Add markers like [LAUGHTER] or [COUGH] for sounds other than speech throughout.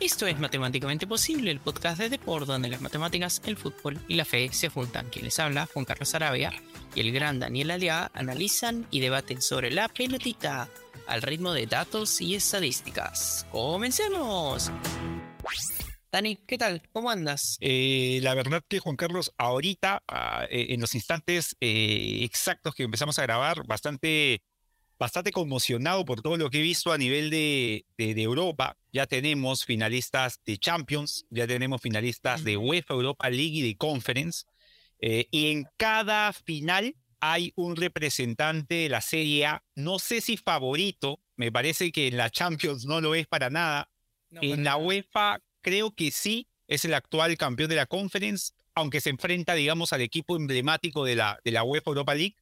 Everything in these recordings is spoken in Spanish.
Esto es Matemáticamente Posible, el podcast de Deport, donde las matemáticas, el fútbol y la fe se juntan. Quien les habla, Juan Carlos Arabia y el gran Daniel Aliaga, analizan y debaten sobre la pelotita al ritmo de datos y estadísticas. ¡Comencemos! Dani, ¿qué tal? ¿Cómo andas? Eh, la verdad que Juan Carlos, ahorita, ah, eh, en los instantes eh, exactos que empezamos a grabar, bastante, bastante conmocionado por todo lo que he visto a nivel de, de, Europa. Ya tenemos finalistas de Champions, ya tenemos finalistas de UEFA Europa League y de Conference. y en cada final hay un representante de la Serie A, no sé si favorito, me parece que en la Champions no lo es para nada. en la UEFA creo que sí es el actual campeón de la Conference, aunque se enfrenta, digamos, al equipo emblemático de la, de la UEFA Europa League.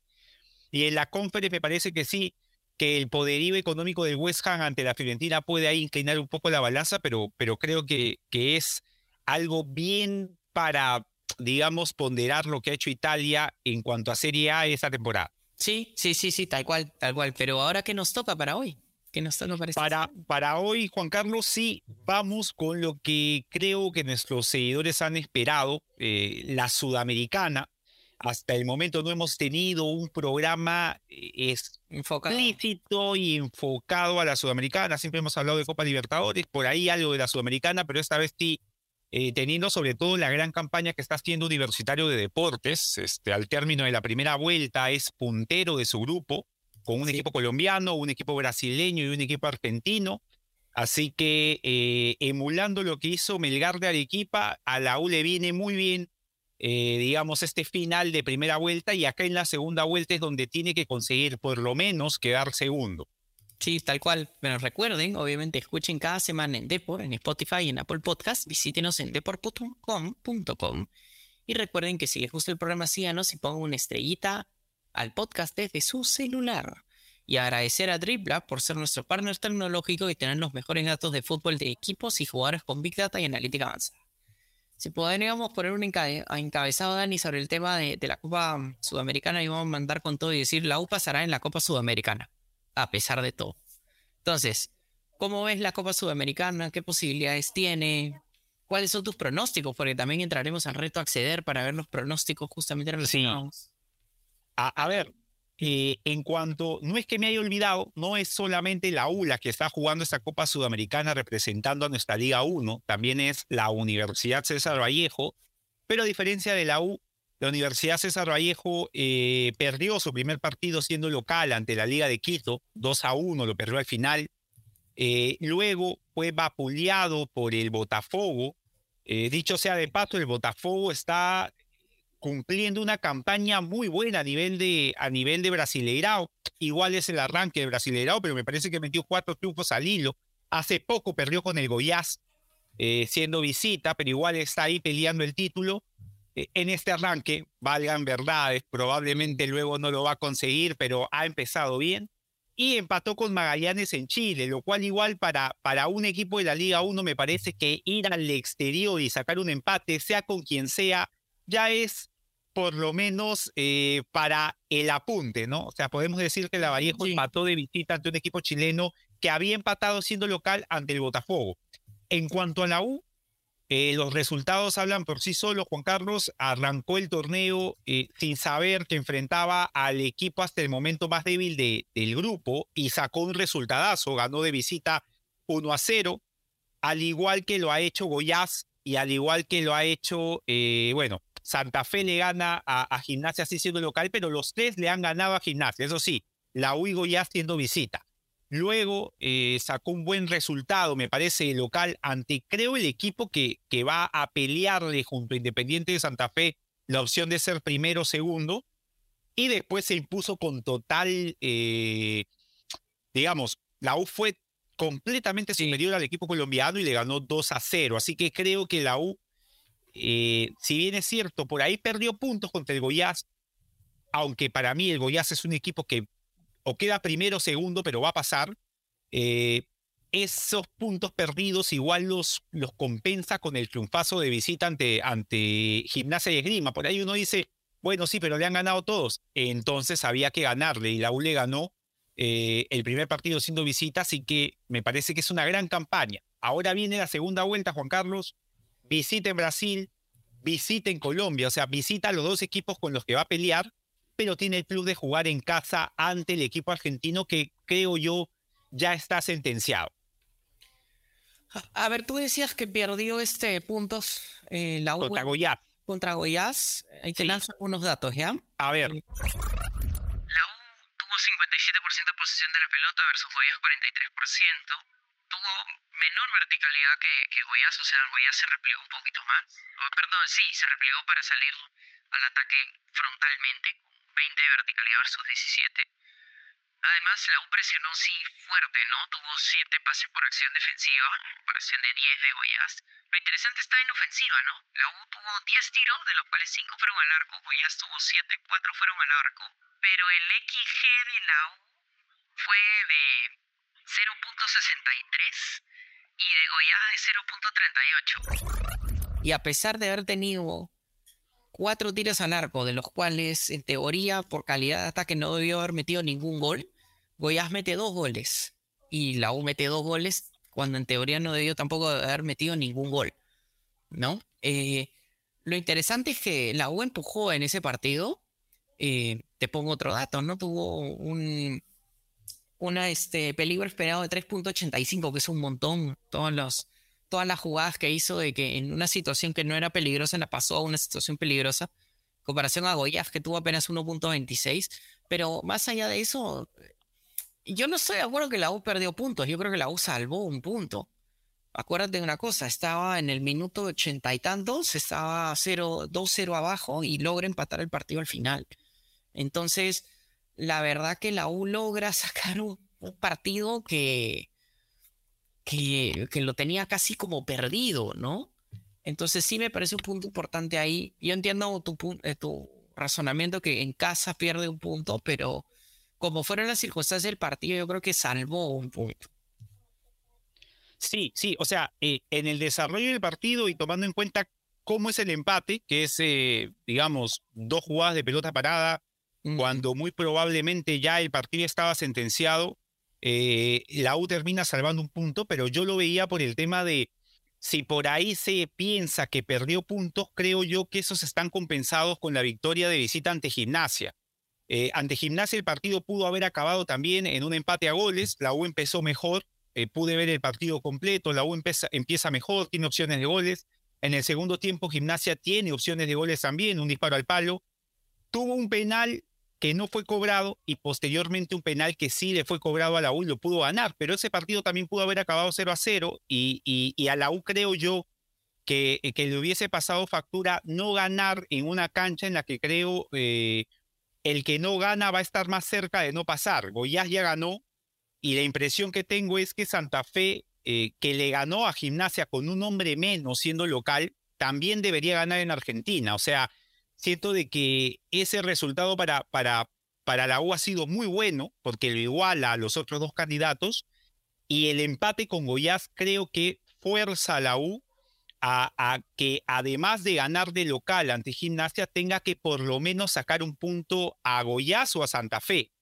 Y en la Conference me parece que sí, que el poderío económico del West Ham ante la Fiorentina puede ahí inclinar un poco la balanza, pero, pero creo que, que es algo bien para, digamos, ponderar lo que ha hecho Italia en cuanto a Serie A esa temporada. Sí, sí, sí, sí, tal cual, tal cual. Pero ahora, ¿qué nos toca para hoy? Para, para hoy, Juan Carlos, sí, vamos con lo que creo que nuestros seguidores han esperado, eh, la sudamericana. Hasta el momento no hemos tenido un programa eh, explícito y enfocado a la sudamericana. Siempre hemos hablado de Copa Libertadores, por ahí algo de la sudamericana, pero esta vez sí eh, teniendo sobre todo la gran campaña que está haciendo Universitario de Deportes. Este, al término de la primera vuelta es puntero de su grupo, con un equipo colombiano, un equipo brasileño y un equipo argentino. Así que eh, emulando lo que hizo Melgar de Arequipa, a la U le viene muy bien, eh, digamos, este final de primera vuelta y acá en la segunda vuelta es donde tiene que conseguir por lo menos quedar segundo. Sí, tal cual. Pero recuerden, obviamente, escuchen cada semana en Depor, en Spotify y en Apple Podcast. Visítenos en depor.com.com. Y recuerden que si les gusta el programa, síganos y pongan una estrellita al podcast desde su celular. Y agradecer a Dribla por ser nuestro partner tecnológico y tener los mejores datos de fútbol de equipos y jugadores con Big Data y analítica avanzada. Si podríamos poner un encabezado, Dani, sobre el tema de, la Copa Sudamericana y vamos a mandar con todo y decir, la U pasará en la Copa Sudamericana, a pesar de todo. Entonces, ¿cómo ves la Copa Sudamericana? ¿Qué posibilidades tiene? ¿Cuáles son tus pronósticos? Porque también entraremos al reto acceder para ver los pronósticos justamente relacionados. A, ver, eh, en cuanto, no es que me haya olvidado, no es solamente la ULA que está jugando esta Copa Sudamericana representando a nuestra Liga 1, también es la Universidad César Vallejo, pero a diferencia de la U, la Universidad César Vallejo eh, perdió su primer partido siendo local ante la Liga de Quito, 2 a 1, lo perdió al final. Eh, luego fue vapuleado por el Botafogo. dicho sea de paso, el Botafogo está cumpliendo una campaña muy buena a nivel de, a nivel de Brasileirao. Igual es el arranque de Brasileirao, pero me parece que metió cuatro triunfos al hilo. Hace poco perdió con el Goiás, eh, siendo visita, pero igual está ahí peleando el título. Eh, en este arranque, valgan verdades, probablemente luego no lo va a conseguir, pero ha empezado bien. Y empató con Magallanes en Chile, lo cual igual para, para un equipo de la Liga 1 me parece que ir al exterior y sacar un empate, sea con quien sea, ya es por lo menos eh, para el apunte, ¿no? O sea, podemos decir que la Vallejo empató de visita ante un equipo chileno que había empatado siendo local ante el Botafogo. En cuanto a la U, eh, los resultados hablan por sí solos. Juan Carlos arrancó el torneo eh, sin saber que enfrentaba al equipo hasta el momento más débil de, del grupo y sacó un resultadazo. Ganó de visita 1 a 0, al igual que lo ha hecho Goiás y al igual que lo ha hecho, bueno, Santa Fe le gana a, Gimnasia así siendo local, pero los tres le han ganado a Gimnasia. Eso sí, la Uigo ya siendo visita. Luego eh, sacó un buen resultado, me parece, local ante, creo, el equipo que, que va a pelearle junto a Independiente de Santa Fe la opción de ser primero o segundo. Y después se impuso con total, eh, digamos, la U fue completamente superior al equipo colombiano y le ganó 2 a 0. Así que creo que la U eh, si bien es cierto, por ahí perdió puntos contra el Goiás, aunque para mí el Goiás es un equipo que o queda primero o segundo, pero va a pasar. Eh, esos puntos perdidos igual los, los compensa con el triunfazo de visita ante, ante Gimnasia y Esgrima. Por ahí uno dice, bueno, sí, pero le han ganado todos. Entonces había que ganarle y la U le ganó eh, el primer partido siendo visita, así que me parece que es una gran campaña. ahora viene la segunda vuelta, Juan Carlos, visita en Brasil, visita en Colombia, o sea, visita a los dos equipos con los que va a pelear, pero tiene el plus de jugar en casa ante el equipo argentino que creo yo ya está sentenciado. A ver, tú decías que perdió este puntos eh, la Contra Goiás. Contra Goiás. Ahí te lanzo unos datos, ¿ya? A ver. La U tuvo 57% de posesión de la pelota versus Goiás 43%. Tuvo menor verticalidad que, que Goiás, o sea, Goiás se replegó un poquito más. perdón, sí, se replegó para salir al ataque frontalmente, con 20 de verticalidad versus 17. Además, la U presionó sí fuerte, ¿no? Tuvo 7 pases por acción defensiva, comparación de 10 de Goiás. Lo interesante está en ofensiva, ¿no? La U tuvo 10 tiros, de los cuales 5 fueron al arco, Goiás tuvo 7, 4 fueron al arco. Pero el XG de la U fue de 0.63 y de Goiás de 0.38. Y a pesar de haber tenido cuatro tiros al arco, de los cuales en teoría por calidad de ataque no debió haber metido ningún gol, Goiás mete dos goles y la U mete dos goles cuando en teoría no debió tampoco haber metido ningún gol, ¿no? Eh, lo interesante es que la U empujó en ese partido. Eh, te pongo otro dato, ¿no? Tuvo un una, este, peligro esperado de 3.85, que es un montón. Todas las jugadas que hizo de que en una situación que no era peligrosa la pasó a una situación peligrosa. comparación a Goyas, que tuvo apenas 1.26. Pero más allá de eso, yo no estoy de acuerdo que la U perdió puntos. Yo creo que la U salvó un punto. Acuérdate de una cosa, estaba en el minuto ochenta y tantos, estaba 2-0 abajo y logra empatar el partido al final. Entonces, la verdad que la U logra [LAUGHS] sacar un, partido que, que, lo tenía casi como perdido, ¿no? Entonces sí me parece un punto importante ahí. Yo entiendo tu, eh, tu razonamiento que en casa pierde un punto, pero como fueron las circunstancias del partido, yo creo que salvó un punto. Sí, sí, o sea, eh, en el desarrollo del partido y tomando en cuenta cómo es el empate, que es, eh, digamos, dos jugadas de pelota parada, cuando muy probablemente ya el partido estaba sentenciado, eh, la U termina salvando un punto, pero yo lo veía por el tema de si por ahí se piensa que perdió puntos, creo yo que esos están compensados con la victoria de visita ante Gimnasia. Eh, ante Gimnasia el partido pudo haber acabado también en un empate a goles, la U empezó mejor, eh, pude ver el partido completo, la U empieza, empieza mejor, tiene opciones de goles. En el segundo tiempo Gimnasia tiene opciones de goles también, un disparo al palo. Tuvo un penal que no fue cobrado y posteriormente un penal que sí le fue cobrado a la U y lo pudo ganar, pero ese partido también pudo haber acabado 0 a 0 y, y, a la U creo yo que, eh, que, le hubiese pasado factura no ganar en una cancha en la que creo eh, el que no gana va a estar más cerca de no pasar. Goiás ya ganó y la impresión que tengo es que Santa Fe, eh, que le ganó a Gimnasia con un hombre menos siendo local, también debería ganar en Argentina. O sea, siento de que ese resultado para, para, para la U ha sido muy bueno, porque lo iguala a los otros dos candidatos, y el empate con Goiás creo que fuerza a la U a, a, que además de ganar de local ante Gimnasia, tenga que por lo menos sacar un punto a Goiás o a Santa Fe,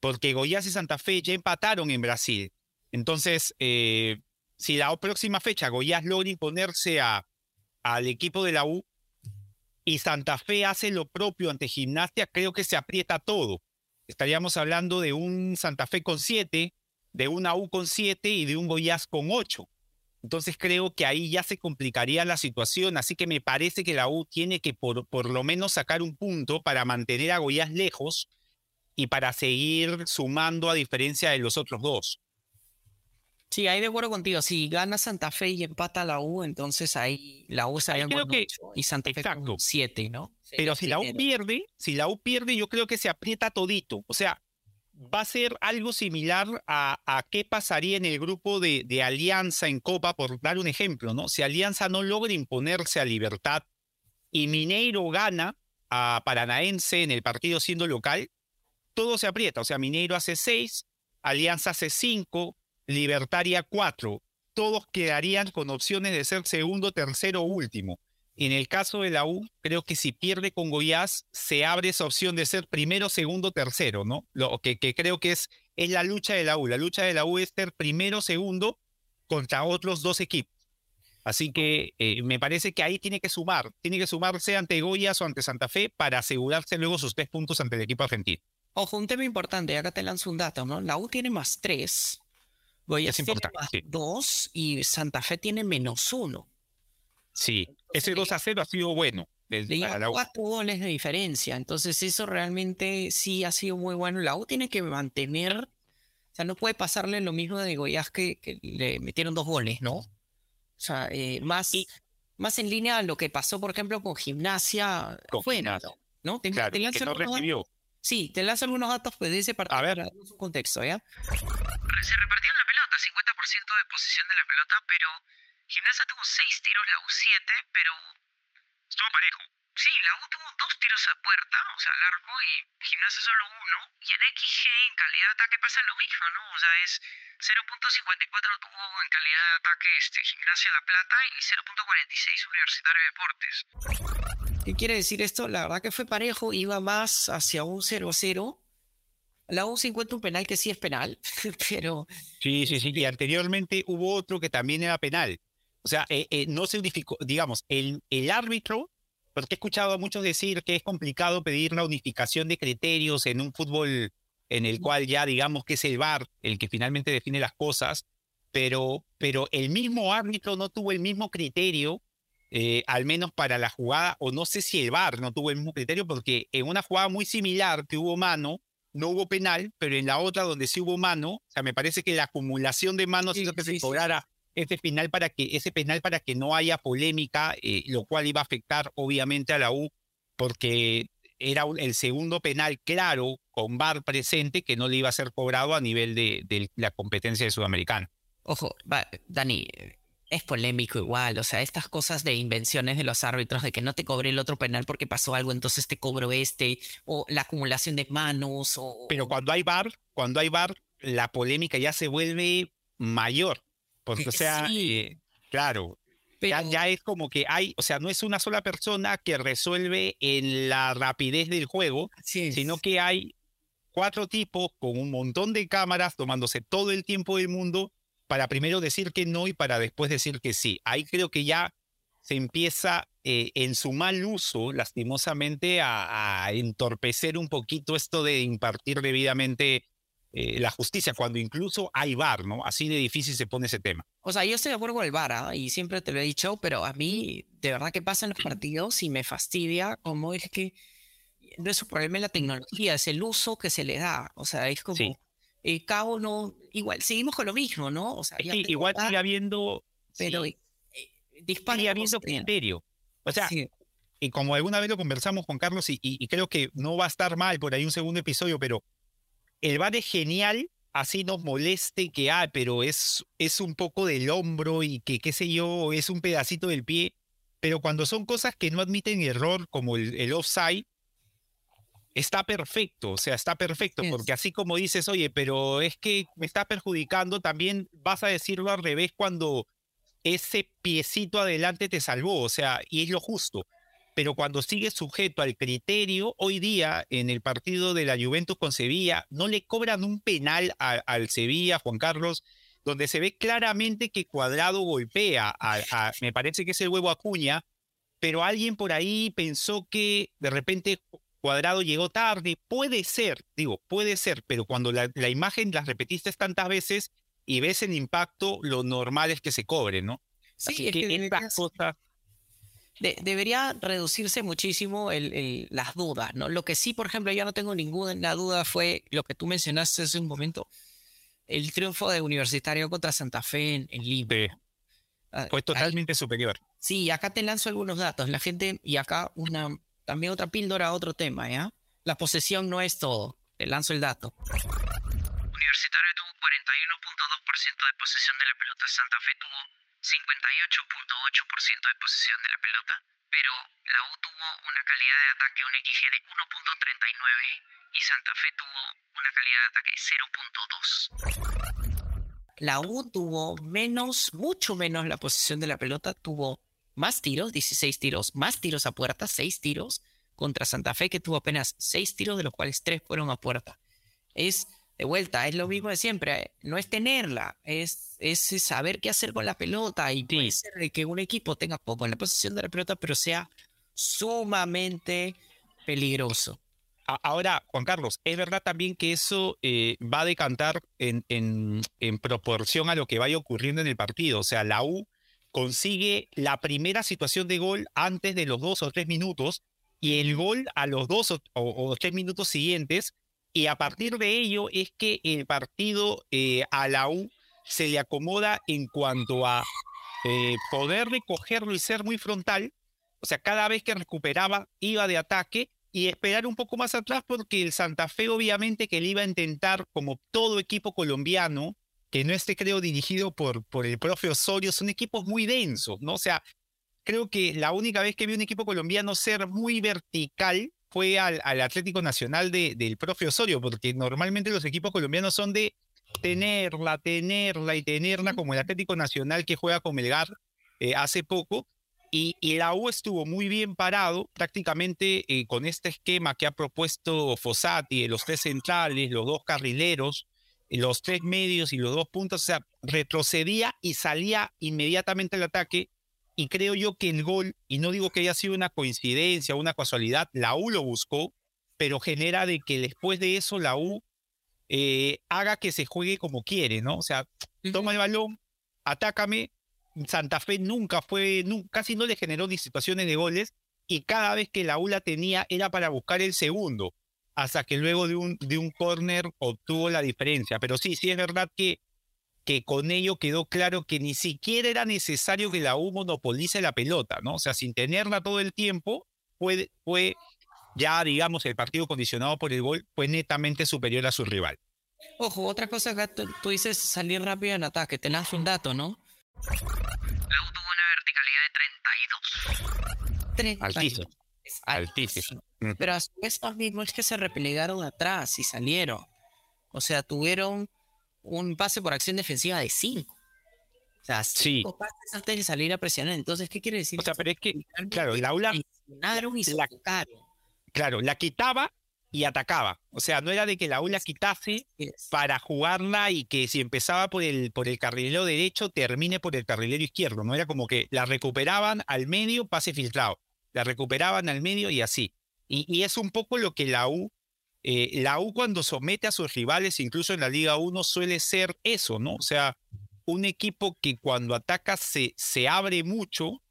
porque Goiás y Santa Fe ya empataron en Brasil. Entonces, eh, si la próxima fecha Goiás logra imponerse a, al equipo de la U, y Santa Fe hace lo propio ante Gimnasia, creo que se aprieta todo. Estaríamos hablando de un Santa Fe con 7, de una U con 7 y de un Goiás con 8. Entonces creo que ahí ya se complicaría la situación, así que me parece que la U tiene que por, por lo menos sacar un punto para mantener a Goiás lejos y para seguir sumando a diferencia de los otros dos. Sí, ahí de acuerdo contigo. Si gana Santa Fe y empata la U, entonces ahí la U se creo que, y Santa Fe con 7, ¿no? Pero si la U pierde, si la U pierde, yo creo que se aprieta todito. O sea, va a ser algo similar a, a qué pasaría en el grupo de, de, Alianza en Copa, por dar un ejemplo, ¿no? Si Alianza no logra imponerse a Libertad y Mineiro gana a Paranaense en el partido siendo local, todo se aprieta. O sea, Mineiro hace 6, Alianza hace 5, Libertaria 4. Todos quedarían con opciones de ser segundo, tercero o último. En el caso de la U, creo que si pierde con Goiás, se abre esa opción de ser primero, segundo, tercero, ¿no? Lo que, creo que es, es la lucha de la U. La lucha de la U es ser primero, segundo, contra otros dos equipos. Así que eh, me parece que ahí tiene que sumar, tiene que sumarse ante Goyas o ante Santa Fe para asegurarse luego sus tres puntos ante el equipo argentino. Ojo, un tema importante, acá te lanzo un dato, ¿no? La U tiene más tres, Goyas tiene más dos y Santa Fe tiene menos uno. Sí, ese 2 a 0 ha sido bueno. Le cuatro goles de diferencia, entonces eso realmente sí ha sido muy bueno. La U tiene que mantener, o sea, no puede pasarle lo mismo de Goyas que, que le metieron dos goles, ¿no? O sea, eh, más, más en línea a lo que pasó, por ejemplo, con Gimnasia. Con gimnasia. ¿no? Claro, que no recibió. Sí, te lanzo algunos datos pues, de ese partido a ver. para un contexto, ¿ya? Se repartieron la pelota, 50% de posición de la pelota, pero Gimnasia tuvo 6 tiros, la U7, pero estuvo parejo. Sí, la U tuvo dos tiros a puerta, o sea, largo, y Gimnasia solo uno. Y en XG, en calidad de ataque, pasa lo mismo, ¿no? O sea, es 0.54 tuvo en calidad de ataque este, Gimnasia La Plata y 0.46 Universitario de Deportes. ¿Qué quiere decir esto? La verdad que fue parejo, iba más hacia un 0-0. La U se encuentra un penal que sí es penal, [LAUGHS] pero... Sí, sí, sí, y anteriormente hubo otro que también era penal. O sea, eh, eh, no se unificó, digamos, el, el árbitro porque he escuchado a muchos decir que es complicado pedir la unificación de criterios en un fútbol en el cual ya digamos que es el VAR el que finalmente define las cosas, pero, pero el mismo árbitro no tuvo el mismo criterio, eh, al menos para la jugada, o no sé si el VAR no tuvo el mismo criterio, porque en una jugada muy similar que hubo mano, no hubo penal, pero en la otra donde sí hubo mano, o sea, me parece que la acumulación de manos hizo que se cobrara ese penal para que, ese penal para que no haya polémica, eh, lo cual iba a afectar obviamente a la U, porque era el segundo penal claro con VAR presente que no le iba a ser cobrado a nivel de, de la competencia de Sudamericana. Ojo, Dani, es polémico igual, o sea, estas cosas de invenciones de los árbitros, de que no te cobre el otro penal porque pasó algo, entonces te cobro este, o la acumulación de manos, o... Pero cuando hay VAR, cuando hay VAR, la polémica ya se vuelve mayor, porque, o sea, eh, claro, ya, es como que hay, o sea, no es una sola persona que resuelve en la rapidez del juego, sino que hay cuatro tipos con un montón de cámaras tomándose todo el tiempo del mundo para primero decir que no y para después decir que sí. Ahí creo que ya se empieza eh, en su mal uso, lastimosamente, a, a, entorpecer un poquito esto de impartir debidamente eh, la justicia, cuando incluso hay VAR, ¿no? Así de difícil se pone ese tema. O sea, yo estoy de acuerdo con el VAR, ¿ah? y siempre te lo he dicho, pero a mí, de verdad que pasa en los partidos y me fastidia como es que no es un problema en la tecnología, es el uso que se le da. O sea, es como, sí. El cabo no, igual, seguimos con lo mismo, ¿no? O sea, sí, igual sigue habiendo, pero sí, eh, sigue habiendo criterio. O sea, y como alguna vez lo conversamos con Carlos, y, y, y creo que no va a estar mal por ahí un segundo episodio, pero el bar es genial, así nos moleste que, ah, pero es, es un poco del hombro y que, qué sé yo, es un pedacito del pie. Pero cuando son cosas que no admiten error, como el, el offside, está perfecto, o sea, está perfecto, porque así como dices, oye, pero es que me está perjudicando, también vas a decirlo al revés cuando ese piecito adelante te salvó, o sea, y es lo justo. Pero cuando sigue sujeto al criterio, hoy día en el partido de la Juventus con Sevilla, no le cobran un penal al Sevilla, Juan Carlos, donde se ve claramente que Cuadrado golpea, a, me parece que es el huevo Acuña, pero alguien por ahí pensó que de repente Cuadrado llegó tarde, puede ser, digo, puede ser, pero cuando la, imagen la repetiste tantas veces y ves el impacto, lo normal es que se cobre, ¿no? Sí, Así es que, que estas cosas debería reducirse muchísimo el, las dudas, ¿no? Lo que sí, por ejemplo, yo no tengo ninguna duda fue lo que tú mencionaste hace un momento, el triunfo de Universitario contra Santa Fe en, en Lima. Ah, fue totalmente superior. Sí, acá te lanzo algunos datos. La gente, y acá una también otra píldora, otro tema, ¿ya? La posesión no es todo. Te lanzo el dato. Universitario tuvo 41.2% de posesión de la pelota, Santa Fe tuvo 58.8% de posesión de la pelota, pero la U tuvo una calidad de ataque, un XG de 1.39 y Santa Fe tuvo una calidad de ataque 0.2. La U tuvo menos, mucho menos la posesión de la pelota, tuvo más tiros, 16 tiros, más tiros a puerta, 6 tiros, contra Santa Fe que tuvo apenas 6 tiros, de los cuales 3 fueron a puerta. Es de vuelta, es lo mismo de siempre. No es tenerla, es, es saber qué hacer con la pelota. Y puede ser que un equipo tenga poco en la posición de la pelota, pero sea sumamente peligroso. Ahora, Juan Carlos, es verdad también que eso eh, va a decantar en, en, en, proporción a lo que vaya ocurriendo en el partido. O sea, la U consigue la primera situación de gol antes de los dos o tres minutos y el gol a los dos o, tres minutos siguientes. Y a partir de ello es que el partido eh, a la U se le acomoda en cuanto a eh, poder recogerlo y ser muy frontal. O sea, cada vez que recuperaba iba de ataque y esperar un poco más atrás porque el Santa Fe obviamente que le iba a intentar, como todo equipo colombiano, que no esté creo dirigido por, por el profe Osorio, son equipos muy densos, ¿no? O sea, creo que la única vez que vi un equipo colombiano ser muy vertical fue al, al Atlético Nacional de, del profe Osorio, porque normalmente los equipos colombianos son de tenerla, tenerla y tenerla, como el Atlético Nacional que juega con Melgar eh, hace poco, y, la U estuvo muy bien parado prácticamente eh, con este esquema que ha propuesto Fossati, los tres centrales, los dos carrileros, los tres medios y los dos puntos, o sea, retrocedía y salía inmediatamente al ataque. Y creo yo que el gol, y no digo que haya sido una coincidencia o una casualidad, la U lo buscó, pero genera de que después de eso la U eh, haga que se juegue como quiere, ¿no? O sea, toma el balón, atácame, Santa Fe nunca fue, casi no le generó ni situaciones de goles y cada vez que la ULA tenía era para buscar el segundo, hasta que luego de un, de un córner obtuvo la diferencia. Pero sí, sí es verdad que, que con ello quedó claro que ni siquiera era necesario que la U monopolice la pelota, ¿no? O sea, sin tenerla todo el tiempo, fue, fue ya, digamos, el partido condicionado por el gol fue netamente superior a su rival. Ojo, otra cosa que tú, tú dices salir rápido en ataque, tenés un dato, ¿no? La U tuvo una verticalidad de 32. Altísimo. Altísimo. Mm. Pero a su vez también es que se replegaron atrás y salieron. O sea, tuvieron un pase por acción defensiva de 5. O sea, cinco sí. pases antes de salir a presionar. Entonces, ¿qué quiere decir? O sea, pero es que, claro, el aula. La, claro, la quitaba y atacaba. O sea, no era de que la U la quitase para jugarla y que si empezaba por el, por el carrilero derecho, termine por el carrilero izquierdo. No era como que la recuperaban al medio, pase filtrado. La recuperaban al medio y así. Y, es un poco lo que la U, eh, la U cuando somete a sus rivales, incluso en la Liga 1, suele ser eso, ¿no? O sea, un equipo que cuando ataca se, se abre mucho.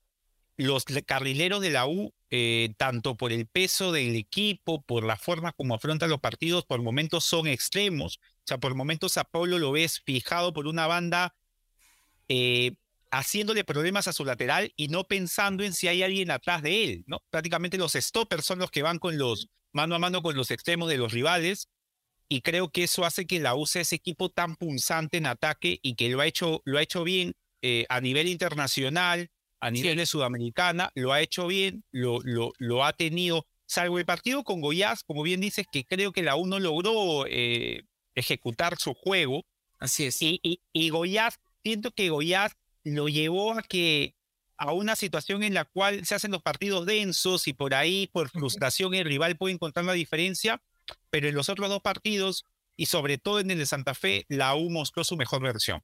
Los carrileros de la U eh, tanto por el peso del equipo, por la forma como afronta los partidos, por momentos son extremos. O sea, por momentos a Pablo lo ves fijado por una banda, eh, haciéndole problemas a su lateral y no pensando en si hay alguien atrás de él, ¿no? Prácticamente los stoppers son los que van con los mano a mano con los extremos de los rivales y creo que eso hace que la use ese equipo tan punzante en ataque y que lo ha hecho, lo ha hecho bien eh, a nivel internacional, a nivel de Sudamericana, lo ha hecho bien, lo, lo, lo, ha tenido, salvo el partido con Goiás, como bien dices, que creo que la U no logró eh, ejecutar su juego. Así es. Y, y, y Goiás, siento que Goiás lo llevó a que a una situación en la cual se hacen los partidos densos y por ahí, por frustración, el rival puede encontrar la diferencia, pero en los otros dos partidos, y sobre todo en el de Santa Fe, la U mostró su mejor versión.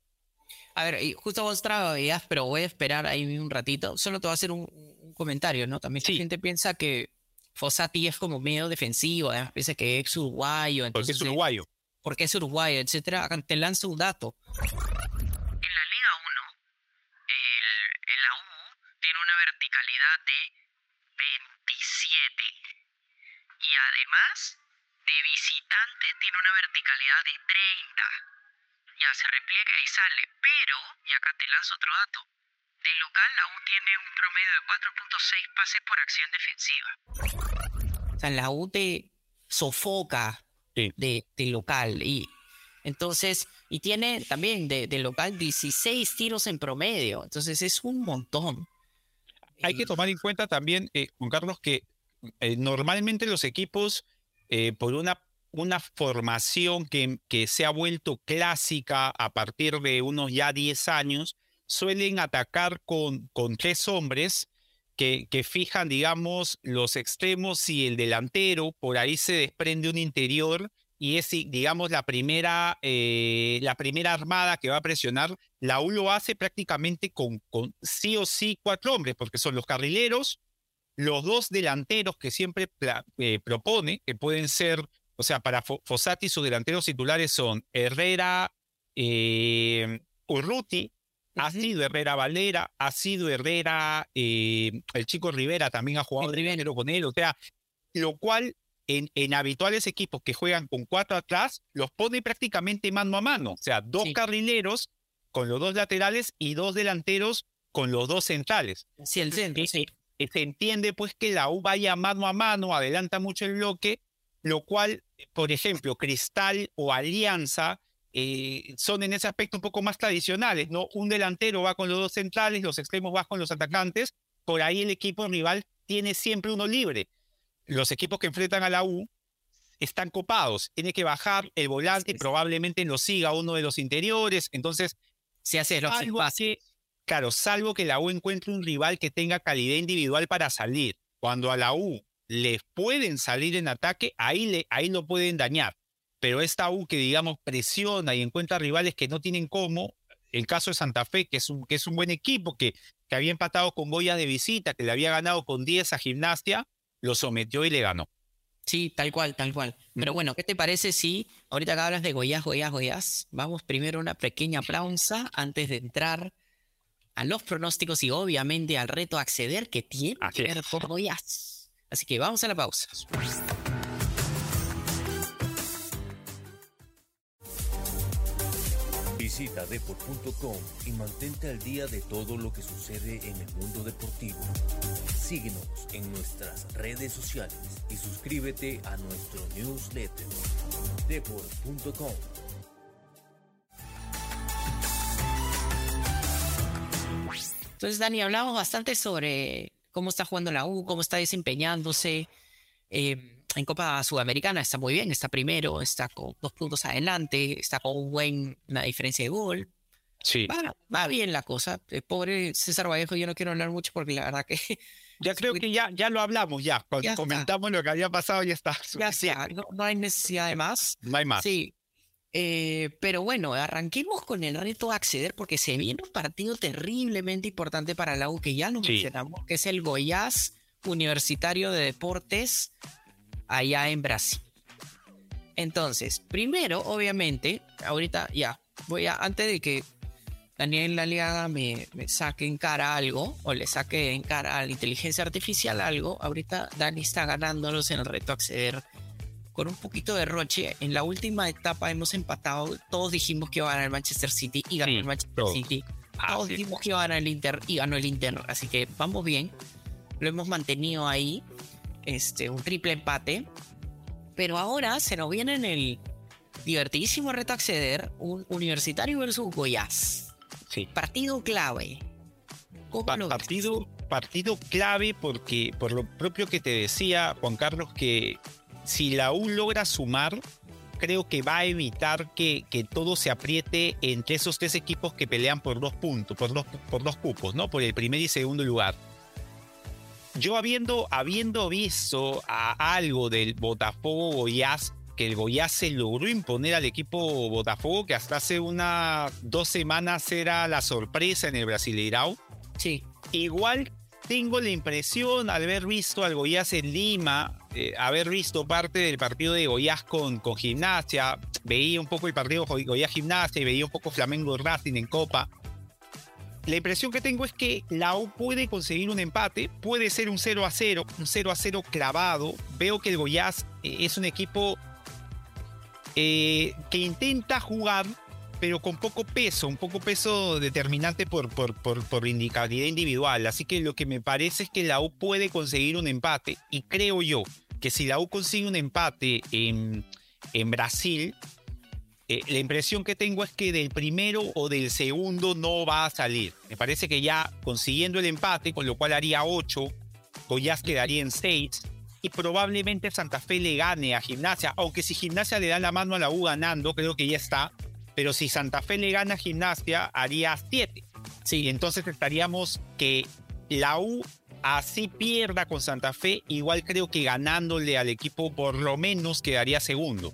A ver, justo vos traías, pero voy a esperar ahí un ratito. Solo te voy a hacer un, comentario, ¿no? También la gente piensa que Fossati es como medio defensivo, además piensa que es uruguayo. porque es uruguayo. Porque es uruguayo, etcétera. Te lanzo un dato. Verticalidad de 27. Y además, de visitante tiene una verticalidad de 30 ya se repliega y sale. Pero, y acá te lanzo otro dato, de local la U tiene un promedio de 4.6 pases por acción defensiva. O sea, la U te sofoca de, de, local y entonces, y tiene también de, de, local 16 tiros en promedio, entonces es un montón. Hay que tomar en cuenta también, eh, Juan Carlos, que eh, normalmente los equipos, eh, por una una formación que, que se ha vuelto clásica a partir de unos ya 10 años, suelen atacar con, con tres hombres que, que, fijan, digamos, los extremos y el delantero, por ahí se desprende un interior y es, digamos, la primera, eh, la primera armada que va a presionar. La U lo hace prácticamente con, con sí o sí cuatro hombres, porque son los carrileros, los dos delanteros que siempre eh, propone, que pueden ser, o sea, para Fossati sus delanteros titulares son Herrera, eh, Urruti, ha sido Herrera Valera, ha sido Herrera, el chico Rivera también ha jugado primero con él, o sea, lo cual en, habituales equipos que juegan con cuatro atrás, los pone prácticamente mano a mano. O sea, dos carrileros con los dos laterales y dos delanteros con los dos centrales. Sí, el centro, sí. Se entiende pues que la U vaya mano a mano, adelanta mucho el bloque, lo cual, por ejemplo, Cristal o Alianza eh, son en ese aspecto un poco más tradicionales, ¿no? Un delantero va con los dos centrales, los extremos van con los atacantes, por ahí el equipo rival tiene siempre uno libre los equipos que enfrentan a la U están copados. Tiene que bajar el volante, probablemente lo siga uno de los interiores. Entonces, se hace los espacios. Claro, salvo que la U encuentre un rival que tenga calidad individual para salir. Cuando a la U les pueden salir en ataque, ahí, le, ahí lo pueden dañar. Pero esta U que, digamos, presiona y encuentra rivales que no tienen cómo, el caso de Santa Fe, que es un, que es un buen equipo, que, que había empatado con Goya de visita, que le había ganado con 10 a Gimnasia, lo sometió y le ganó. Sí, tal cual, tal cual. Pero bueno, ¿qué te parece si ahorita que hablas de Goiás, Goiás, Goiás, vamos primero a una pequeña pausa antes de entrar a los pronósticos y obviamente al reto acceder que tiene que ver por Goiás. Así que vamos a la pausa. Visita deport.com y mantente al día de todo lo que sucede en el mundo deportivo. Síguenos en nuestras redes sociales y suscríbete a nuestro newsletter deport.com. Entonces, Dani, hablamos bastante sobre cómo está jugando la U, cómo está desempeñándose. Eh, en Copa Sudamericana está muy bien, está primero, está con dos puntos adelante, está con un buen, una diferencia de gol. Sí. Va, bien la cosa. El pobre César Vallejo, yo no quiero hablar mucho porque la verdad que. [LAUGHS] Ya creo que ya, ya lo hablamos, ya. Cuando comentamos lo que había pasado, ya está. Ya está, no, hay necesidad de más. No hay más. Sí. Eh, pero bueno, arranquemos con el reto a acceder porque se viene un partido terriblemente importante para la U que ya lo mencionamos, que es el Goiás Universitario de Deportes allá en Brasil. Entonces, primero, obviamente, ahorita ya, voy a, antes de que Daniel Laliaga me, me saque en cara algo, o le saque en cara a la inteligencia artificial algo, ahorita Dani está ganándonos en el reto a acceder con un poquito de roche. En la última etapa hemos empatado, todos dijimos que iba a ganar el Manchester City y ganó el Manchester City. Ah, todos dijimos que iba a ganar el Inter y ganó el Inter, así que vamos bien. Lo hemos mantenido ahí este, un triple empate. Pero ahora se nos viene en el divertidísimo reto acceder un Universitario versus Goiás. Sí. Partido clave. partido, partido clave porque, por lo propio que te decía, Juan Carlos, que si la U logra sumar, creo que va a evitar que, que, todo se apriete entre esos tres equipos que pelean por dos puntos, por dos, por dos cupos, ¿no? Por el primer y segundo lugar yo habiendo, habiendo visto a algo del Botafogo Goiás, que el Goiás se logró imponer al equipo Botafogo, que hasta hace unas dos semanas era la sorpresa en el Brasileirao. Sí. Igual tengo la impresión, al haber visto al Goiás en Lima, eh, haber visto parte del partido de Goiás con, con Gimnasia, veía un poco el partido Goiás Gimnasia y veía un poco Flamengo Racing en Copa la impresión que tengo es que la U puede conseguir un empate, puede ser un 0 a 0, un 0 a 0 clavado. Veo que el Goiás eh, es un equipo eh, que intenta jugar, pero con poco peso, un poco peso determinante por, por, por, por individual. Así que lo que me parece es que la U puede conseguir un empate y creo yo que si la U consigue un empate en, en Brasil, eh, la impresión que tengo es que del primero o del segundo no va a salir. Me parece que ya consiguiendo el empate, con lo cual haría 8, Goiás quedaría en 6 y probablemente Santa Fe le gane a Gimnasia, aunque si Gimnasia le da la mano a la U ganando, creo que ya está. Pero si Santa Fe le gana a Gimnasia, haría 7. Sí, entonces estaríamos que la U así pierda con Santa Fe, igual creo que ganándole al equipo por lo menos quedaría segundo.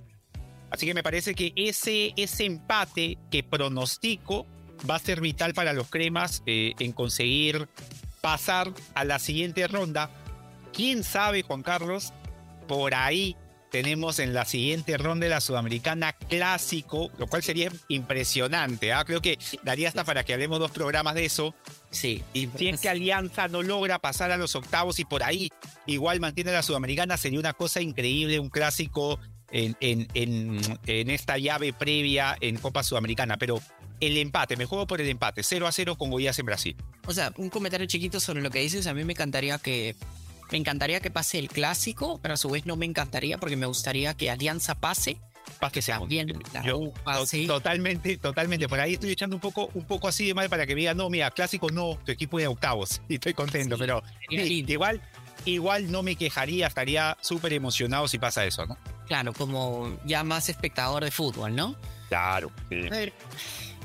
Así que me parece que ese, ese empate que pronostico va a ser vital para los cremas eh, en conseguir pasar a la siguiente ronda. ¿Quién sabe, Juan Carlos? Por ahí tenemos en la siguiente ronda de la Sudamericana clásico, lo cual sería impresionante. ¿ah? Creo que daría hasta para que hablemos dos programas de eso. Sí. Y si es que Alianza no logra pasar a los octavos y por ahí igual mantiene la Sudamericana, sería una cosa increíble, un clásico en, en, en, en esta llave previa en Copa Sudamericana. Pero el empate, me juego por el empate, 0 a 0 con Goiás en Brasil. O sea, un comentario chiquito sobre lo que dices. A mí me encantaría que me encantaría que pase el clásico, pero a su vez no me encantaría porque me gustaría que Alianza pase. Para que sea bien. Totalmente, totalmente. Por ahí estoy echando un poco, un poco así de mal para que me digan, no, mira, clásico no, tu equipo de octavos. [LAUGHS] Y estoy contento, Sí, pero igual, igual no me quejaría, estaría súper emocionado si pasa eso, ¿no? Claro, como ya más espectador de fútbol, ¿no? Claro. A ver,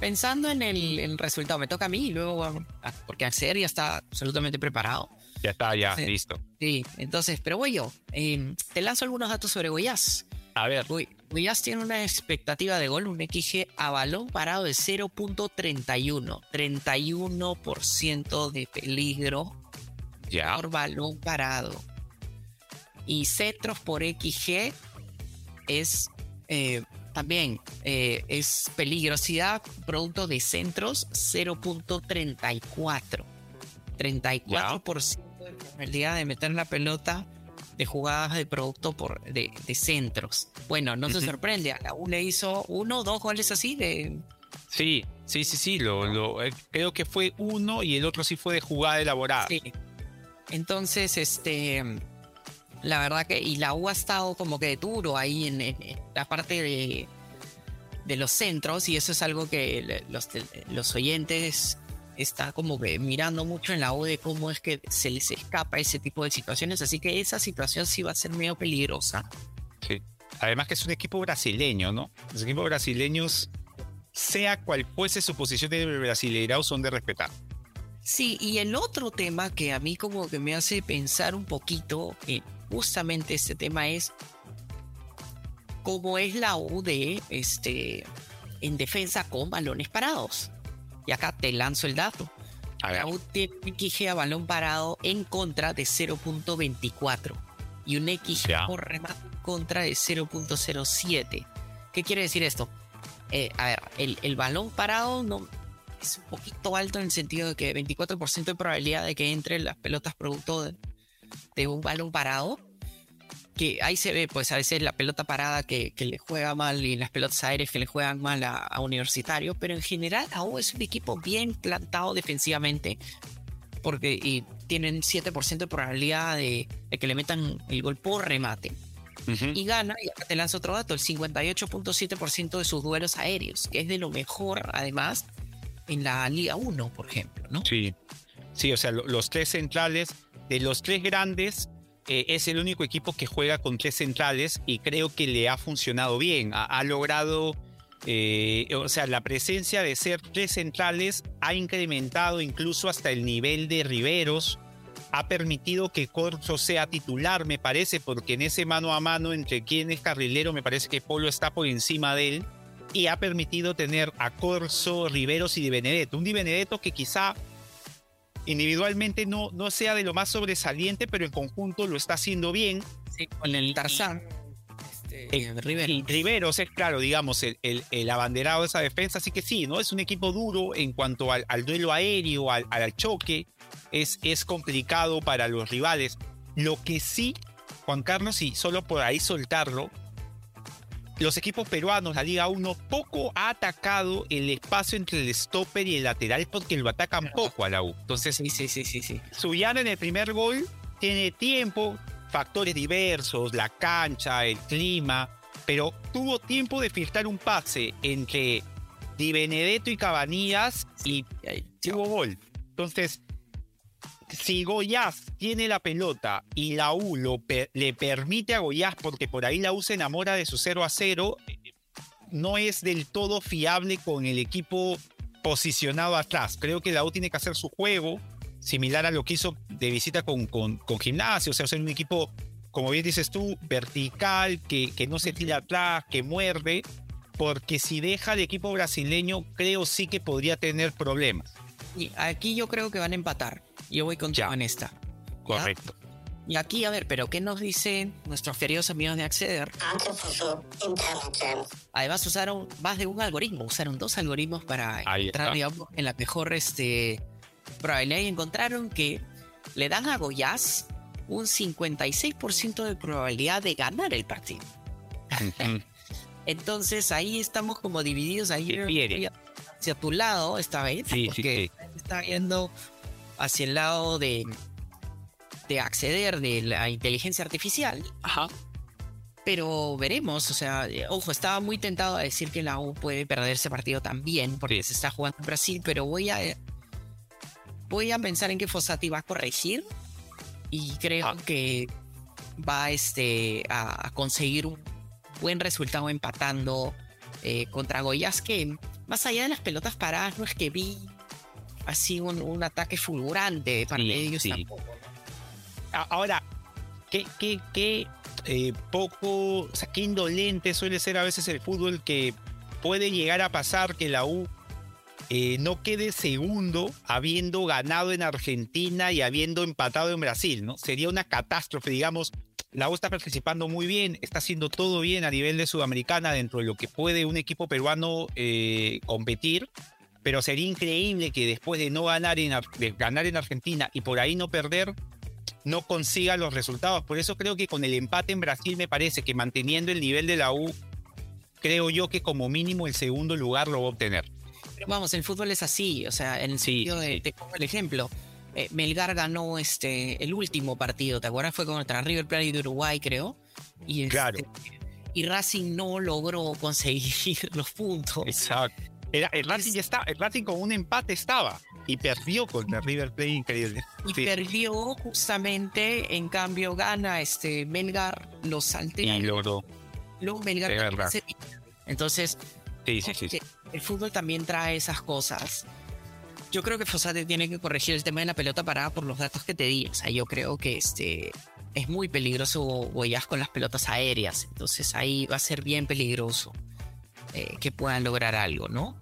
pensando en el, el resultado, me toca a mí y luego, ah, porque Axel ya está absolutamente preparado. Ya está, ya, Sí. listo. Sí, entonces, pero voy yo. Eh, te lanzo algunos datos sobre Goiás. A ver, Goy- tiene una expectativa de gol, un XG a balón parado de 0.31. 31% de peligro ya. por balón parado. Y centros por XG es eh, también eh, es peligrosidad producto de centros 0.34. 34% de probabilidad de meter la pelota de jugadas de producto por, de, de centros. Bueno, no se sorprende, a la U le hizo uno o dos goles así de... Sí, sí, sí, sí. Lo, lo, eh, creo que fue uno y el otro sí fue de jugada elaborada. Sí. Entonces, este, la verdad que, y la U ha estado como que duro ahí en, la parte de, de los centros, y eso es algo que los, los oyentes están como que mirando mucho en la U de cómo es que se les escapa ese tipo de situaciones, así que esa situación sí va a ser medio peligrosa. Sí. Además que es un equipo brasileño, ¿no? Los equipos brasileños, sea cual fuese su posición de brasileirao, son de respetar. Sí, y el otro tema que a mí como que me hace pensar un poquito en justamente este tema es cómo es la U de este en defensa con balones parados. Y acá te lanzo el dato. A ver, La U tiene un XG a balón parado en contra de 0.24 y un XG Ya. por remate en contra de 0.07. ¿Qué quiere decir esto? Eh, a ver, el, el balón parado no es un poquito alto en el sentido de que 24% de probabilidad de que entre las pelotas producto de, de un balón parado. Que ahí se ve, pues a veces la pelota parada que, que le juega mal y las pelotas aéreas que le juegan mal a, a Universitario, pero en general U es un equipo bien plantado defensivamente porque y tienen 7% de probabilidad de, de que le metan el gol por remate y gana, y acá te lanzo otro dato, el 58.7% de sus duelos aéreos, que es de lo mejor además en la Liga 1, por ejemplo, ¿no? Sí, sí, o sea, lo- los tres centrales, de los tres grandes, eh, es el único equipo que juega con tres centrales y creo que le ha funcionado bien. Ha, logrado, eh, o sea, la presencia de ser tres centrales ha incrementado incluso hasta el nivel de Riveros. Ha permitido que Corso sea titular, me parece, porque en ese mano a mano entre quien es carrilero, me parece que Polo está por encima de él. Y ha permitido tener a Corso, Riveros y Di Benedetto. Un Di Benedetto que quizá individualmente no, no sea de lo más sobresaliente, pero en conjunto lo está haciendo bien. Sí, con el Tarzán. Este, River. Y Riveros es, claro, digamos, el, el- el abanderado de esa defensa. Así que sí, ¿no? Es un equipo duro en cuanto al, al duelo aéreo, al, al choque. Es, es complicado para los rivales. Lo que sí, Juan Carlos, y solo por ahí soltarlo, los equipos peruanos, la Liga 1, poco ha atacado el espacio entre el stopper y el lateral porque lo atacan poco a la U. Entonces, Sí, sí, sí, sí, sí. Suyana en el primer gol tiene tiempo, factores diversos, la cancha, el clima, pero tuvo tiempo de filtrar un pase entre Di Benedetto y Cabanillas y hubo gol. Entonces, si Goyaz tiene la pelota y la U lo le permite a Goyaz, porque por ahí la U se enamora de su 0 a 0, eh, no es del todo fiable con el equipo posicionado atrás. Creo que la U tiene que hacer su juego, similar a lo que hizo de visita con, con, con Gimnasio, o sea, ser un equipo como bien dices tú, vertical, que, que no se tira atrás, que muerde, porque si deja al equipo brasileño, creo sí que podría tener problemas. Y aquí yo creo que van a empatar. Yo voy con en esta. Correcto. Y aquí, a ver, pero ¿qué nos dicen nuestros queridos amigos de Acceder? Además usaron más de un algoritmo, usaron dos algoritmos para Ahí entrar digamos, en la mejor este, probabilidad y encontraron que le dan a Goiás un 56% de probabilidad de ganar el partido. [LAUGHS] Entonces ahí estamos como divididos ahí hacia tu lado esta vez, Sí, sí, porque está yendo hacia el lado de, de acceder de la inteligencia artificial. Ajá. Pero veremos, o sea, eh, ojo, estaba muy tentado a decir que la U puede perder ese partido también, porque se está jugando en Brasil, pero voy a voy a pensar en que Fossati va a corregir y creo Ah. que va este, a, conseguir un buen resultado empatando eh, contra Goiás, que más allá de las pelotas paradas, no es que vi así un, un ataque fulgurante Sí, de ellos sí. tampoco. Ahora, qué, qué, qué eh, poco, o sea, qué indolente suele ser a veces el fútbol que puede llegar a pasar que la U eh, no quede segundo habiendo ganado en Argentina y habiendo empatado en Brasil, ¿no? Sería una catástrofe, digamos. La U está participando muy bien, está haciendo todo bien a nivel de Sudamericana dentro de lo que puede un equipo peruano eh, competir, pero sería increíble que después de no ganar en, de ganar en Argentina y por ahí no perder, no consiga los resultados. Por eso creo que con el empate en Brasil me parece que manteniendo el nivel de la U, creo yo que como mínimo el segundo lugar lo va a obtener. Pero vamos, el fútbol es así, o sea, en el Sí, sentido de, sí. te pongo el ejemplo, eh, Melgar ganó este el último partido, ¿te acuerdas? Fue contra River Plate de Uruguay, creo. Y este, Claro. Y Racing no logró conseguir [LAUGHS] los puntos. Exacto. Era, el Racing ya está, el Racing con un empate estaba y perdió contra River Plate increíble. Y Sí. perdió justamente, en cambio gana este Melgar los Y saltea. logró. Luego Melgar se- Entonces, Sí, sí, que el fútbol también trae esas cosas. Yo creo que Fossati tiene que corregir el tema de la pelota parada por los datos que te di. O sea, yo creo que este es muy peligroso Goiás con las pelotas aéreas. Entonces ahí va a ser bien peligroso eh, que puedan lograr algo, ¿no?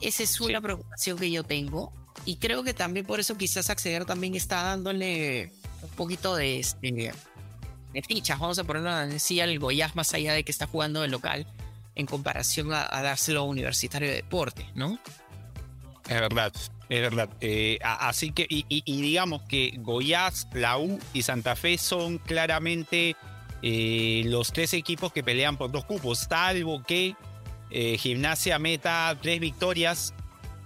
Esa es una preocupación que yo tengo. Y creo que también por eso quizás acceder también está dándole un poquito de, este, de fichas. Vamos a ponerlo así al Goiás más allá de que está jugando de local en comparación a, a dárselo a Universitario de Deportes, ¿no? Es verdad, es verdad. Eh, a- así que, y, y- y digamos que Goiás, la U y Santa Fe son claramente eh, los tres equipos que pelean por dos cupos, salvo que eh, Gimnasia meta tres victorias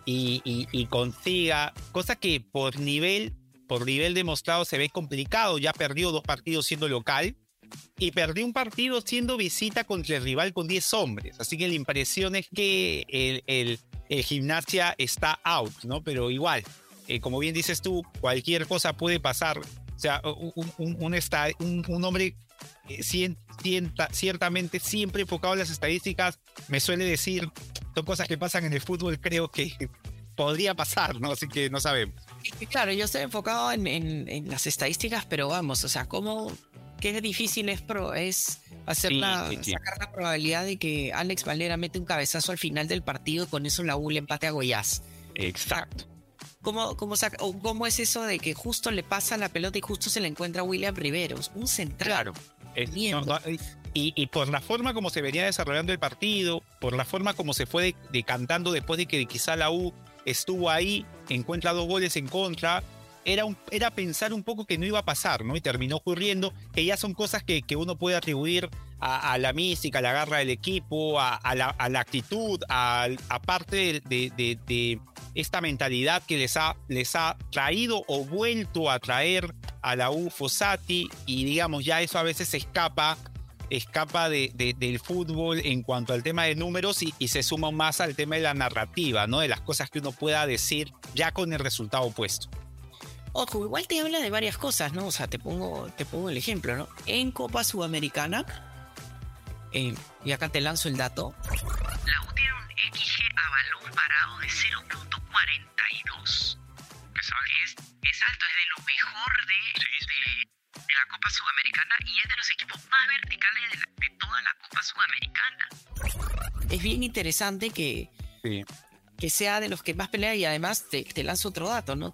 y, consiga, cosa que por nivel, por nivel demostrado se ve complicado. Ya perdió dos partidos siendo local y perdió un partido siendo visita contra el rival con 10 hombres. Así que la impresión es que el, gimnasia está out, ¿no? Pero igual, eh, como bien dices tú, cualquier cosa puede pasar. O sea, un- un hombre eh, cienta- ciertamente siempre enfocado en las estadísticas me suele decir, son cosas que pasan en el fútbol, creo que podría pasar, ¿no? Así que no sabemos. Claro, yo estoy enfocado en, en- en las estadísticas, pero vamos, o sea, cómo, qué difícil es, pro, es hacer Sí, la- sí, sí. sacar la probabilidad de que Alex Valera mete un cabezazo al final del partido y con eso la U le empate a Goiás. Exacto. ¿Cómo, cómo, saca- o cómo es eso de que justo le pasa la pelota y justo se le encuentra a William Riveros? Un central. Claro. Y, y por la forma como se venía desarrollando el partido, por la forma como se fue de- decantando después de que quizá la U estuvo ahí, encuentra dos goles en contra, era, un, era pensar un poco que no iba a pasar, ¿no? Y terminó ocurriendo, que ya son cosas que, que uno puede atribuir a, la mística, a la garra del equipo, a, la, actitud, a, de, esta mentalidad que les ha, les ha traído o vuelto a traer a la U Fossati y digamos ya eso a veces escapa escapa de- de- del fútbol en cuanto al tema de números y, y se suma más al tema de la narrativa, ¿no? De las cosas que uno pueda decir ya con el resultado opuesto. Ojo, igual te habla de varias cosas, ¿no? O sea, te pongo, te pongo el ejemplo, ¿no? En Copa Sudamericana, eh, y acá te lanzo el dato, La U tiene un XG a balón parado de 0.42. Que son- es, es alto, es de lo mejor de, de, de la Copa Sudamericana y es de los equipos más verticales de, la- de toda la Copa Sudamericana. Es bien interesante que, Sí. que sea de los que más pelea y además te, te lanzo otro dato, ¿no?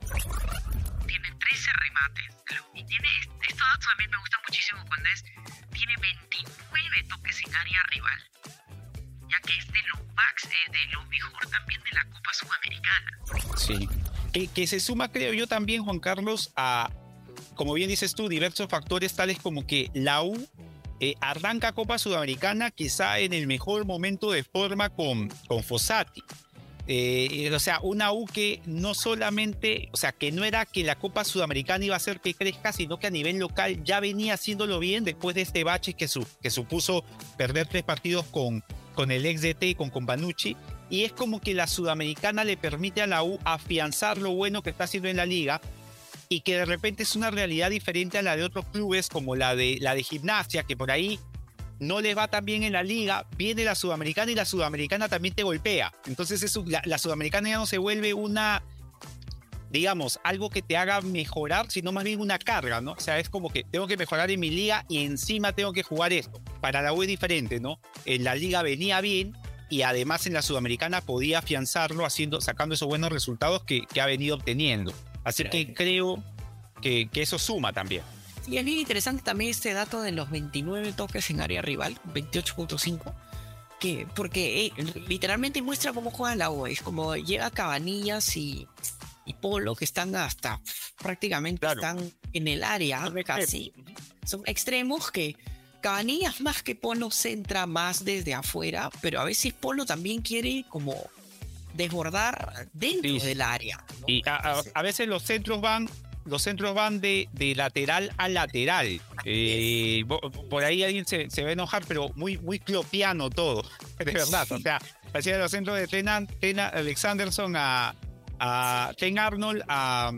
Tiene 13 remates. Y tiene, estos datos a mí me gustan muchísimo cuando es, tiene 29 toques en área rival. Ya que es de lo max, eh, de lo mejor también de la Copa Sudamericana. Sí. Que, que se suma, creo yo, también, Juan Carlos, a, como bien dices tú, diversos factores tales como que la U eh, arranca Copa Sudamericana quizá en el mejor momento de forma con, con Fossati. Eh, o sea, una U que no solamente, o sea, que no era que la Copa Sudamericana iba a hacer que crezca, sino que a nivel local ya venía haciéndolo bien después de este bache que, que supuso perder tres partidos con, con el ex DT, con Companucci. Y es como que la Sudamericana le permite a la U afianzar lo bueno que está haciendo en la liga y que de repente es una realidad diferente a la de otros clubes como la de, la de gimnasia, que por ahí no les va tan bien en la liga, viene la sudamericana y la sudamericana también te golpea. Entonces eso, la, la sudamericana ya no se vuelve una, digamos, algo que te haga mejorar, sino más bien una carga, ¿no? O sea, es como que tengo que mejorar en mi liga y encima tengo que jugar esto. Para la U es diferente, ¿no? En la liga venía bien y además en la sudamericana podía afianzarlo haciendo, sacando esos buenos resultados que, que ha venido obteniendo. Así que creo que, que eso suma también. Y es bien interesante también este dato de los 29 toques en área rival, 28.5. Que, porque eh, literalmente muestra cómo juega la U. Es como llega Cabanillas y, y Polo, que están hasta prácticamente Claro. están en el área casi. Son extremos que Cabanillas más que Polo centra más desde afuera, pero a veces Polo también quiere como desbordar dentro sí. del área. ¿no? Y a, a- a veces los centros van, los centros van de, de lateral a lateral. Eh, por ahí alguien se, se va a enojar, pero muy, muy clopiano todo, [LAUGHS] de verdad. O sea, hacía los centros de Tenan, Tena Alexanderson a, a Ten Arnold a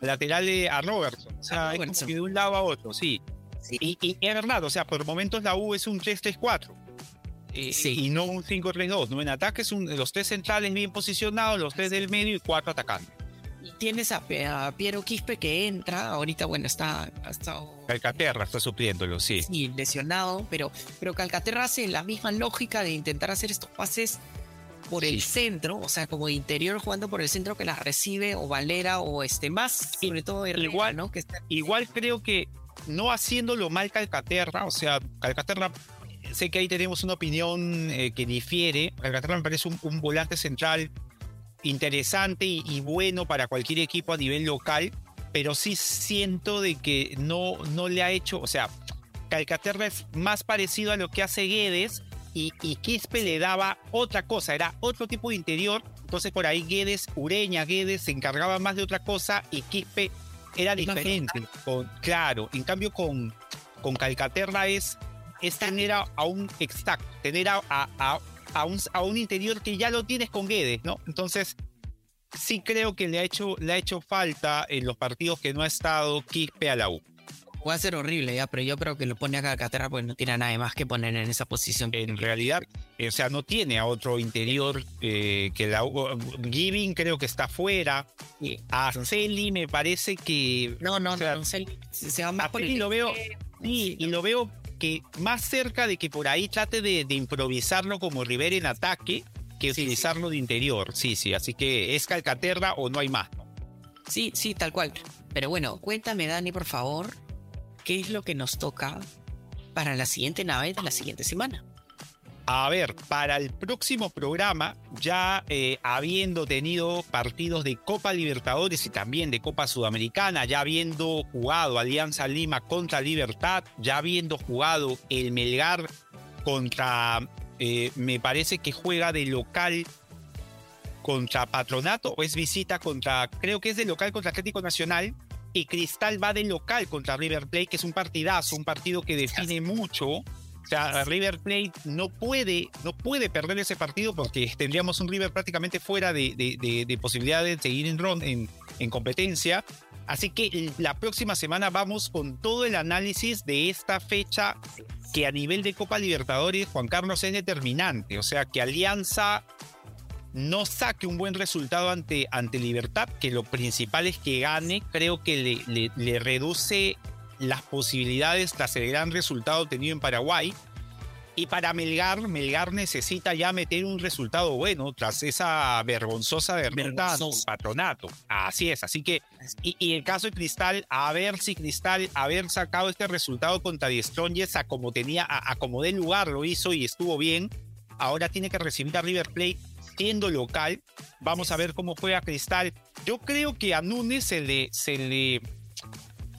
lateral de- a Robertson. O sea, A es como Robertson. que de un lado a otro, sí. Sí. Y, y es verdad, o sea, por momentos la U es un 3-3-4. eh, Sí. Y no un 5-3-2. ¿no? En ataque es un, los tres centrales bien posicionados, los tres del medio y cuatro atacando. Y tienes a, Piero Quispe que entra, ahorita bueno, está, ha estado Calcaterra está supliéndolo, sí. sí, lesionado, pero, pero Calcaterra hace la misma lógica de intentar hacer estos pases por el centro, o sea, como de interior jugando por el centro que las recibe o Valera o este más, sobre todo Herrera, Igual- ¿no? Que está Igual creo que no haciéndolo mal Calcaterra, o sea, Calcaterra, sé que ahí tenemos una opinión eh, que difiere. Calcaterra me parece un, un volante central interesante y, y bueno para cualquier equipo a nivel local, pero sí siento de que no, no le ha hecho, o sea, Calcaterra es más parecido a lo que hace Guedes y, y Quispe le daba otra cosa, era otro tipo de interior. Entonces por ahí Guedes, Ureña, Guedes se encargaba más de otra cosa y Quispe era diferente. Con, claro, en cambio con, con Calcaterra es, es tener a, a un exacto, tener a, a, a- un, a un interior que ya lo tienes con Guedes, ¿no? Entonces sí creo que le ha hecho, le ha hecho falta en los partidos que no ha estado Quispe a la U. va a ser horrible ya, pero yo creo que lo pone a Calcaterra porque no tiene nada más que poner en esa posición. en realidad, eh, o sea, no tiene a otro interior eh, que la U- Giving creo que está fuera. A Celi me parece que No, no, o sea, no, se, se va más a por Celi el lo veo sí, y lo veo que más cerca de que por ahí trate de, de improvisarlo como Rivera en ataque que Sí, utilizarlo de interior. Sí, sí, así que es Calcaterra o no hay más. ¿no? Sí, sí, tal cual. Pero bueno, cuéntame, Dani, por favor, ¿qué es lo que nos toca para la siguiente nave de la siguiente semana? A ver, para el próximo programa, ya eh, habiendo tenido partidos de Copa Libertadores y también de Copa Sudamericana, ya habiendo jugado Alianza Lima contra Libertad, ya habiendo jugado el Melgar contra, eh, me parece que juega de local contra Patronato o es visita contra, creo que es de local contra Atlético Nacional. Y Cristal va de local contra River Plate, que es un partidazo, un partido que define mucho o sea, River Plate no puede, no puede perder ese partido porque tendríamos un River prácticamente fuera de, de, de- de posibilidad de seguir en, en, en competencia. Así que la próxima semana vamos con todo el análisis de esta fecha que a nivel de Copa Libertadores, Juan Carlos, es determinante. O sea, que Alianza no saque un buen resultado ante, ante Libertad, que lo principal es que gane, creo que le reduce las posibilidades tras el gran resultado obtenido en Paraguay. Y para Melgar, Melgar necesita ya meter un resultado bueno tras esa vergonzosa derrota Vergonzoso. patronato. Así es, así que, y, y el caso de Cristal, a ver si Cristal, haber sacado este resultado contra Die Strongest a como tenía, a, a como de lugar lo hizo y estuvo bien, ahora tiene que recibir a River Plate siendo local. Vamos a ver cómo juega Cristal. Yo creo que a se le, se le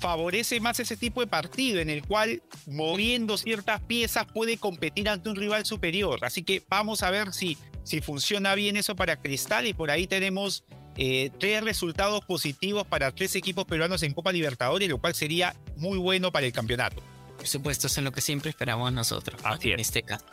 favorece más ese tipo de partido en el cual moviendo ciertas piezas puede competir ante un rival superior. Así que vamos a ver si, si funciona bien eso para Cristal y por ahí tenemos eh, tres resultados positivos para tres equipos peruanos en Copa Libertadores, lo cual sería muy bueno para el campeonato. Por supuesto, eso es lo que siempre esperamos nosotros. ¿no? Así En es. este caso.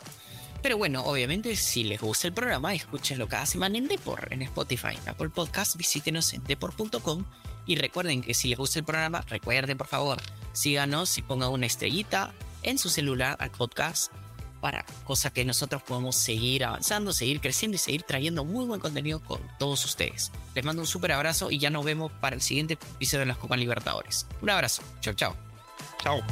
Pero bueno, obviamente, si les gusta el programa, escúchenlo cada semana en Depor, en Spotify, en Apple Podcast, visítenos en depor.com y recuerden que si les gusta el programa, recuerden por favor, síganos y pongan una estrellita en su celular al podcast para cosa que nosotros podamos seguir avanzando, seguir creciendo y seguir trayendo muy buen contenido con todos ustedes. Les mando un súper abrazo y ya nos vemos para el siguiente episodio de las Copas Libertadores. Un abrazo. Chao, chao. Chao.